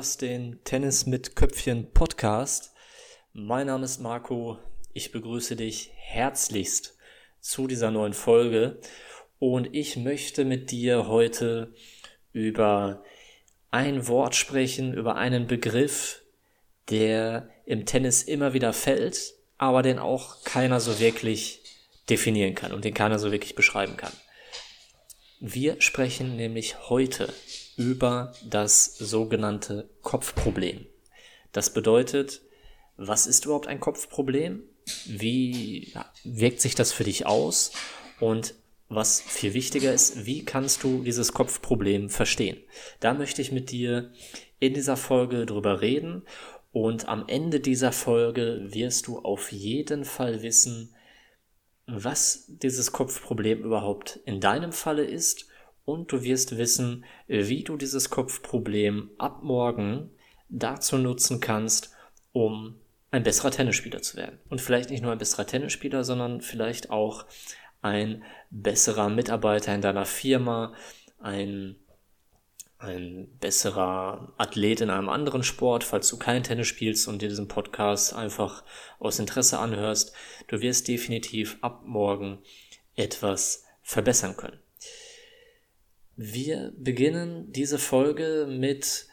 Hörst den Tennis mit Köpfchen Podcast. Mein Name ist Marco. Ich begrüße dich herzlichst zu dieser neuen Folge und ich möchte mit dir heute über ein Wort sprechen, über einen Begriff, der im Tennis immer wieder fällt, aber den auch keiner so wirklich definieren kann und den keiner so wirklich beschreiben kann. Wir sprechen nämlich heute über das sogenannte Kopfproblem. Das bedeutet, was ist überhaupt ein Kopfproblem? Wie wirkt sich das für dich aus? Und was viel wichtiger ist, wie kannst du dieses Kopfproblem verstehen? Da möchte ich mit dir in dieser Folge drüber reden und am Ende dieser Folge wirst du auf jeden Fall wissen, was dieses Kopfproblem überhaupt in deinem Falle ist und du wirst wissen, wie du dieses Kopfproblem ab morgen dazu nutzen kannst, um ein besserer Tennisspieler zu werden. Und vielleicht nicht nur ein besserer Tennisspieler, sondern vielleicht auch ein besserer Mitarbeiter in deiner Firma, ein, ein besserer Athlet in einem anderen Sport, falls du kein Tennis spielst und dir diesen Podcast einfach aus Interesse anhörst. Du wirst definitiv ab morgen etwas verbessern können. Wir beginnen diese Folge mit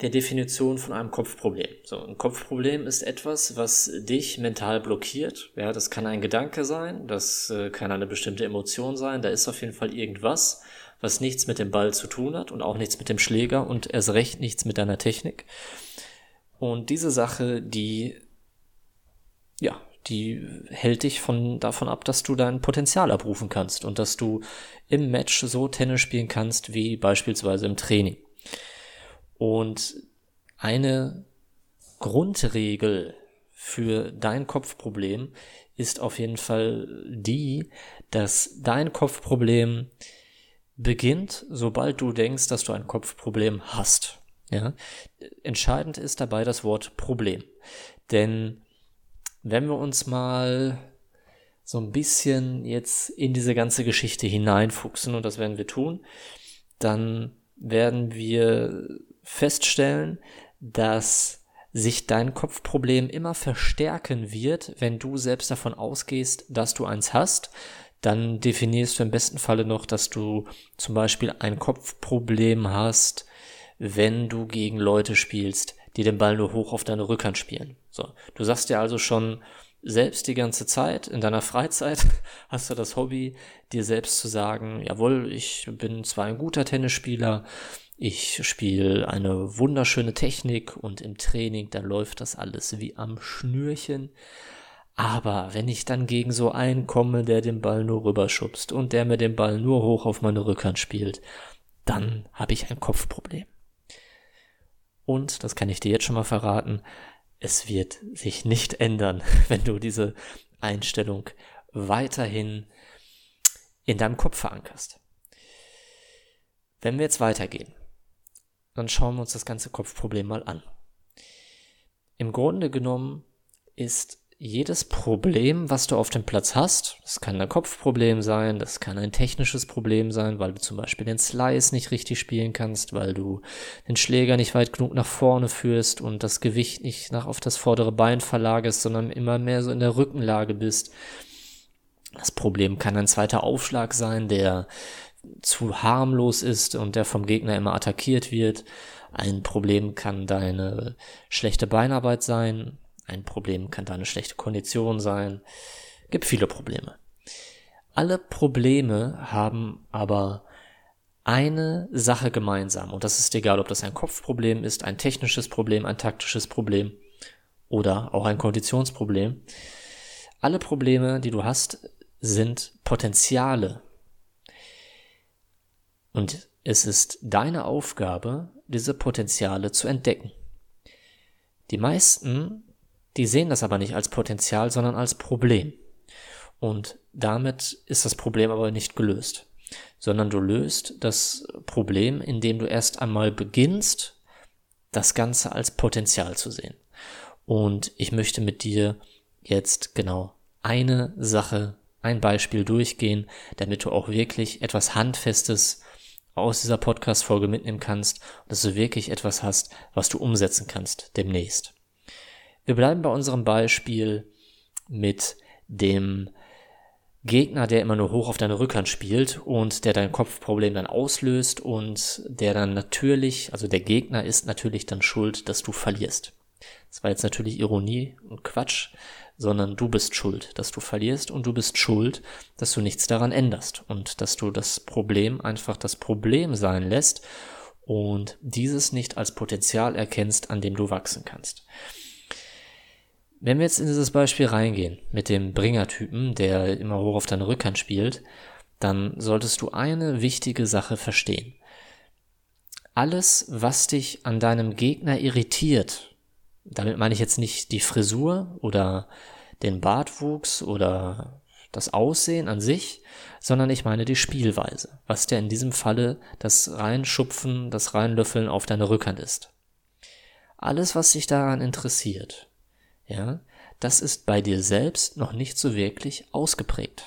der Definition von einem Kopfproblem. So, ein Kopfproblem ist etwas, was dich mental blockiert. Ja, das kann ein Gedanke sein, das äh, kann eine bestimmte Emotion sein, da ist auf jeden Fall irgendwas, was nichts mit dem Ball zu tun hat und auch nichts mit dem Schläger und erst recht nichts mit deiner Technik. Und diese Sache, die, ja, die hält dich von, davon ab, dass du dein Potenzial abrufen kannst und dass du im Match so Tennis spielen kannst wie beispielsweise im Training. Und eine Grundregel für dein Kopfproblem ist auf jeden Fall die, dass dein Kopfproblem beginnt, sobald du denkst, dass du ein Kopfproblem hast. Ja? Entscheidend ist dabei das Wort Problem. Denn wenn wir uns mal so ein bisschen jetzt in diese ganze Geschichte hineinfuchsen, und das werden wir tun, dann werden wir feststellen, dass sich dein Kopfproblem immer verstärken wird, wenn du selbst davon ausgehst, dass du eins hast. Dann definierst du im besten Falle noch, dass du zum Beispiel ein Kopfproblem hast, wenn du gegen Leute spielst, die den Ball nur hoch auf deine Rückhand spielen. So, du sagst dir also schon selbst die ganze Zeit, in deiner Freizeit hast du das Hobby, dir selbst zu sagen, jawohl, ich bin zwar ein guter Tennisspieler, ich spiele eine wunderschöne Technik und im Training, da läuft das alles wie am Schnürchen. Aber wenn ich dann gegen so einen komme, der den Ball nur rüberschubst und der mir den Ball nur hoch auf meine Rückhand spielt, dann habe ich ein Kopfproblem. Und, das kann ich dir jetzt schon mal verraten, es wird sich nicht ändern, wenn du diese Einstellung weiterhin in deinem Kopf verankerst. Wenn wir jetzt weitergehen, dann schauen wir uns das ganze Kopfproblem mal an. Im Grunde genommen ist jedes Problem, was du auf dem Platz hast, das kann ein Kopfproblem sein, das kann ein technisches Problem sein, weil du zum Beispiel den Slice nicht richtig spielen kannst, weil du den Schläger nicht weit genug nach vorne führst und das Gewicht nicht nach auf das vordere Bein verlagerst, sondern immer mehr so in der Rückenlage bist. Das Problem kann ein zweiter Aufschlag sein, der zu harmlos ist und der vom Gegner immer attackiert wird. Ein Problem kann deine schlechte Beinarbeit sein, ein Problem kann da eine schlechte Kondition sein. Gibt viele Probleme. Alle Probleme haben aber eine Sache gemeinsam. Und das ist egal, ob das ein Kopfproblem ist, ein technisches Problem, ein taktisches Problem oder auch ein Konditionsproblem. Alle Probleme, die du hast, sind Potenziale. Und es ist deine Aufgabe, diese Potenziale zu entdecken. Die meisten die sehen das aber nicht als Potenzial, sondern als Problem. Und damit ist das Problem aber nicht gelöst, sondern du löst das Problem, indem du erst einmal beginnst, das Ganze als Potenzial zu sehen. Und ich möchte mit dir jetzt genau eine Sache, ein Beispiel durchgehen, damit du auch wirklich etwas Handfestes aus dieser Podcast-Folge mitnehmen kannst dass du wirklich etwas hast, was du umsetzen kannst demnächst. Wir bleiben bei unserem Beispiel mit dem Gegner, der immer nur hoch auf deine Rückhand spielt und der dein Kopfproblem dann auslöst und der dann natürlich, also der Gegner ist natürlich dann schuld, dass du verlierst. Das war jetzt natürlich Ironie und Quatsch, sondern du bist schuld, dass du verlierst und du bist schuld, dass du nichts daran änderst und dass du das Problem einfach das Problem sein lässt und dieses nicht als Potenzial erkennst, an dem du wachsen kannst. Wenn wir jetzt in dieses Beispiel reingehen mit dem Bringertypen, der immer hoch auf deine Rückhand spielt, dann solltest du eine wichtige Sache verstehen. Alles, was dich an deinem Gegner irritiert, damit meine ich jetzt nicht die Frisur oder den Bartwuchs oder das Aussehen an sich, sondern ich meine die Spielweise, was der in diesem Falle das Reinschupfen, das Reinlöffeln auf deine Rückhand ist. Alles, was dich daran interessiert, ja, das ist bei dir selbst noch nicht so wirklich ausgeprägt.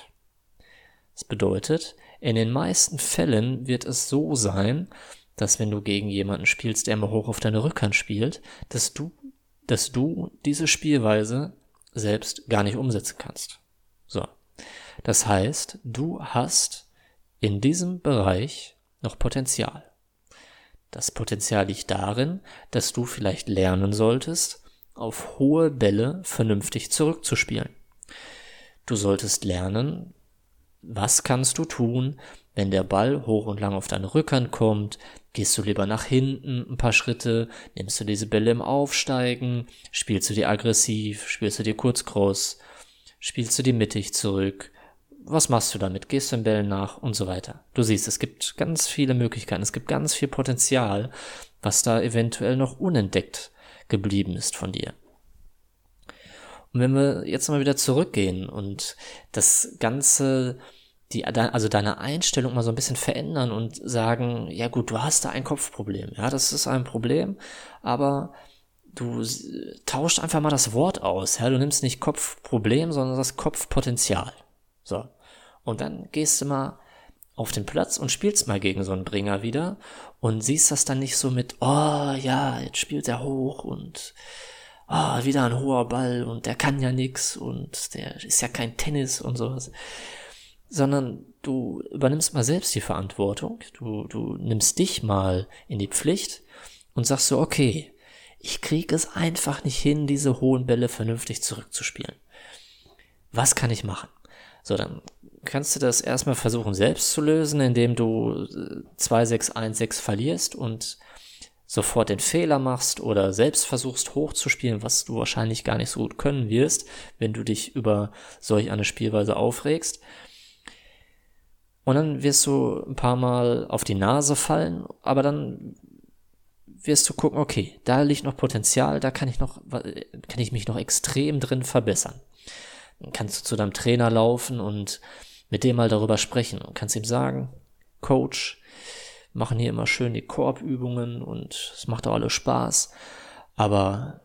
Das bedeutet, in den meisten Fällen wird es so sein, dass wenn du gegen jemanden spielst, der immer hoch auf deine Rückhand spielt, dass du dass du diese Spielweise selbst gar nicht umsetzen kannst. So. Das heißt, du hast in diesem Bereich noch Potenzial. Das Potenzial liegt darin, dass du vielleicht lernen solltest, auf hohe Bälle vernünftig zurückzuspielen. Du solltest lernen, was kannst du tun, wenn der Ball hoch und lang auf deine Rückhand kommt, gehst du lieber nach hinten ein paar Schritte, nimmst du diese Bälle im Aufsteigen, spielst du die aggressiv, spielst du die kurz cross, spielst du die mittig zurück, was machst du damit? Gehst du den Bällen nach und so weiter. Du siehst, es gibt ganz viele Möglichkeiten, es gibt ganz viel Potenzial, was da eventuell noch unentdeckt geblieben ist von dir. Und wenn wir jetzt mal wieder zurückgehen und das Ganze die, also deine Einstellung mal so ein bisschen verändern und sagen, ja gut, du hast da ein Kopfproblem. Ja, das ist ein Problem, aber du tauscht einfach mal das Wort aus. Ja, du nimmst nicht Kopfproblem, sondern das Kopfpotenzial. So. Und dann gehst du mal auf den Platz und spielst mal gegen so einen Bringer wieder und siehst das dann nicht so mit, oh ja, jetzt spielt er hoch und oh, wieder ein hoher Ball und der kann ja nix und der ist ja kein Tennis und sowas sondern du übernimmst mal selbst die Verantwortung, du, du nimmst dich mal in die Pflicht und sagst so, okay, ich krieg es einfach nicht hin, diese hohen Bälle vernünftig zurückzuspielen. Was kann ich machen? So, dann kannst du das erstmal versuchen selbst zu lösen, indem du 2-6-1-6 äh, verlierst und sofort den Fehler machst oder selbst versuchst hochzuspielen, was du wahrscheinlich gar nicht so gut können wirst, wenn du dich über solch eine Spielweise aufregst. Und dann wirst du ein paar Mal auf die Nase fallen, aber dann wirst du gucken, okay, da liegt noch Potenzial, da kann ich noch, kann ich mich noch extrem drin verbessern. Kannst du zu deinem Trainer laufen und mit dem mal darüber sprechen und kannst ihm sagen, Coach, machen hier immer schön die Korbübungen und es macht auch alles Spaß, aber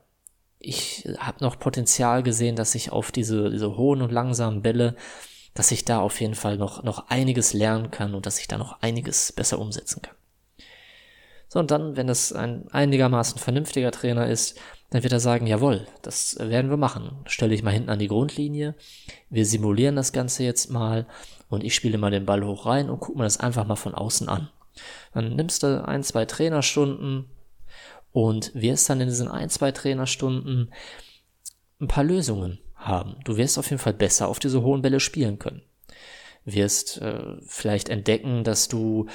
ich habe noch Potenzial gesehen, dass ich auf diese, diese hohen und langsamen Bälle dass ich da auf jeden Fall noch, noch einiges lernen kann und dass ich da noch einiges besser umsetzen kann. So, und dann, wenn das ein einigermaßen vernünftiger Trainer ist, dann wird er sagen, jawohl, das werden wir machen. Stelle ich mal hinten an die Grundlinie, wir simulieren das Ganze jetzt mal und ich spiele mal den Ball hoch rein und guck mir das einfach mal von außen an. Dann nimmst du ein, zwei Trainerstunden und wirst dann in diesen ein, zwei Trainerstunden ein paar Lösungen haben. Du wirst auf jeden Fall besser auf diese hohen Bälle spielen können. Wirst äh, vielleicht entdecken, dass du,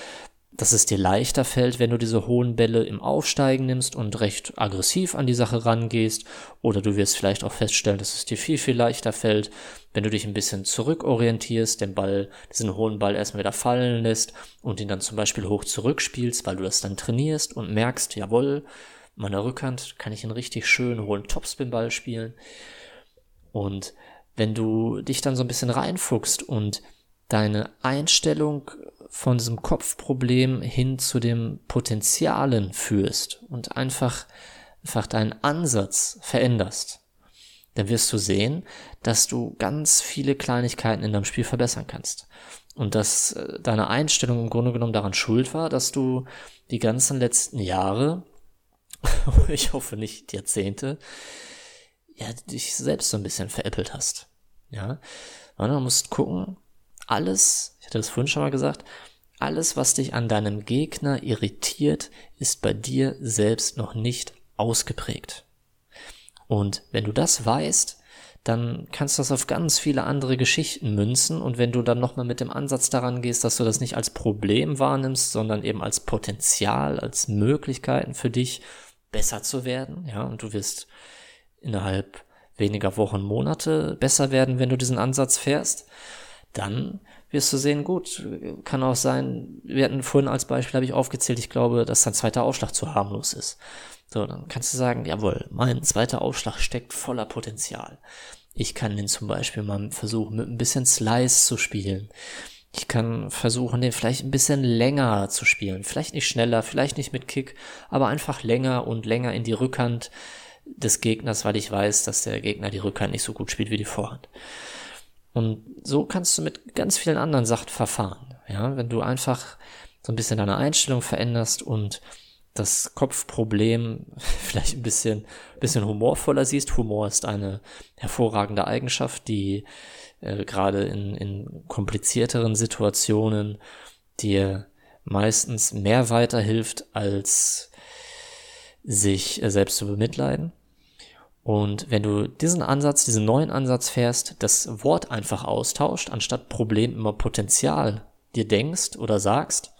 dass es dir leichter fällt, wenn du diese hohen Bälle im Aufsteigen nimmst und recht aggressiv an die Sache rangehst. Oder du wirst vielleicht auch feststellen, dass es dir viel, viel leichter fällt, wenn du dich ein bisschen zurückorientierst, den Ball, diesen hohen Ball erstmal wieder fallen lässt und ihn dann zum Beispiel hoch zurückspielst, weil du das dann trainierst und merkst, jawohl, meiner Rückhand kann ich einen richtig schönen hohen Topspin-Ball spielen. Und wenn du dich dann so ein bisschen reinfuchst und deine Einstellung von diesem Kopfproblem hin zu dem Potenzialen führst und einfach, einfach deinen Ansatz veränderst dann wirst du sehen, dass du ganz viele Kleinigkeiten in deinem Spiel verbessern kannst. Und dass äh, deine Einstellung im Grunde genommen daran schuld war, dass du die ganzen letzten Jahre, ich hoffe nicht Jahrzehnte, ja, dich selbst so ein bisschen veräppelt hast. Ja, du musst gucken, alles, ich hatte das vorhin schon mal gesagt, alles, was dich an deinem Gegner irritiert, ist bei dir selbst noch nicht ausgeprägt. Und wenn du das weißt, dann kannst du das auf ganz viele andere Geschichten münzen und wenn du dann nochmal mit dem Ansatz daran gehst, dass du das nicht als Problem wahrnimmst, sondern eben als Potenzial, als Möglichkeiten für dich besser zu werden, ja, und du wirst innerhalb weniger Wochen, Monate besser werden, wenn du diesen Ansatz fährst, dann wirst du sehen, gut, kann auch sein, wir hatten vorhin als Beispiel, habe ich aufgezählt, ich glaube, dass dein zweiter Aufschlag zu harmlos ist. So, dann kannst du sagen, jawohl, mein zweiter Aufschlag steckt voller Potenzial. Ich kann den zum Beispiel mal versuchen, mit ein bisschen Slice zu spielen. Ich kann versuchen, den vielleicht ein bisschen länger zu spielen. Vielleicht nicht schneller, vielleicht nicht mit Kick, aber einfach länger und länger in die Rückhand des Gegners, weil ich weiß, dass der Gegner die Rückhand nicht so gut spielt wie die Vorhand. Und so kannst du mit ganz vielen anderen Sachen verfahren. Ja, wenn du einfach so ein bisschen deine Einstellung veränderst und das Kopfproblem vielleicht ein bisschen, bisschen humorvoller siehst. Humor ist eine hervorragende Eigenschaft, die äh, gerade in, in komplizierteren Situationen dir meistens mehr weiterhilft, als sich äh, selbst zu bemitleiden. Und wenn du diesen Ansatz, diesen neuen Ansatz fährst, das Wort einfach austauscht, anstatt Problem immer Potenzial dir denkst oder sagst,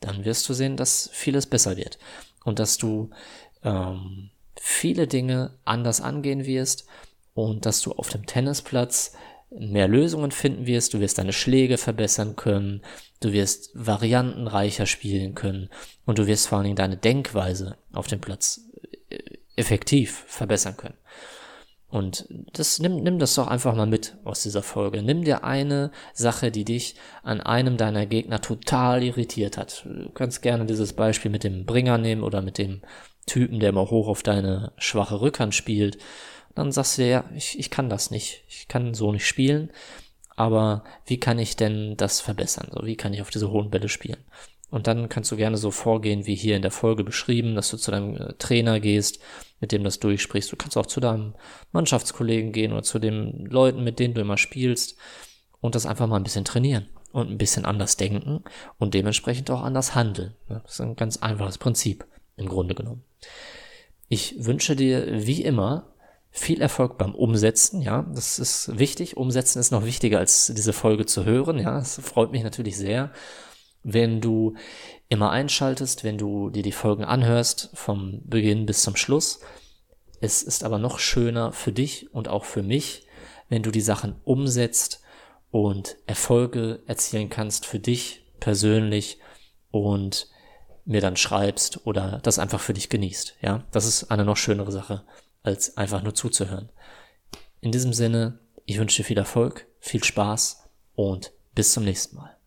dann wirst du sehen, dass vieles besser wird. Und dass du ähm, viele Dinge anders angehen wirst und dass du auf dem Tennisplatz mehr Lösungen finden wirst, du wirst deine Schläge verbessern können, du wirst variantenreicher spielen können. Und du wirst vor allen Dingen deine Denkweise auf dem Platz äh, effektiv verbessern können. Und das, nimm, nimm das doch einfach mal mit aus dieser Folge. Nimm dir eine Sache, die dich an einem deiner Gegner total irritiert hat. Du kannst gerne dieses Beispiel mit dem Bringer nehmen oder mit dem Typen, der immer hoch auf deine schwache Rückhand spielt. Dann sagst du dir, ja, ich, ich kann das nicht. Ich kann so nicht spielen. Aber wie kann ich denn das verbessern? So, wie kann ich auf diese hohen Bälle spielen? Und dann kannst du gerne so vorgehen, wie hier in der Folge beschrieben, dass du zu deinem äh, Trainer gehst, mit dem das durchsprichst. Du kannst auch zu deinem Mannschaftskollegen gehen oder zu den Leuten, mit denen du immer spielst und das einfach mal ein bisschen trainieren und ein bisschen anders denken und dementsprechend auch anders handeln. Das ist ein ganz einfaches Prinzip im Grunde genommen. Ich wünsche dir wie immer viel Erfolg beim Umsetzen, ja, das ist wichtig. Umsetzen ist noch wichtiger als diese Folge zu hören, ja, das freut mich natürlich sehr wenn du immer einschaltest, wenn du dir die Folgen anhörst, vom Beginn bis zum Schluss. Es ist aber noch schöner für dich und auch für mich, wenn du die Sachen umsetzt und Erfolge erzielen kannst für dich persönlich und mir dann schreibst oder das einfach für dich genießt. Ja, das ist eine noch schönere Sache, als einfach nur zuzuhören. In diesem Sinne, ich wünsche dir viel Erfolg, viel Spaß und bis zum nächsten Mal.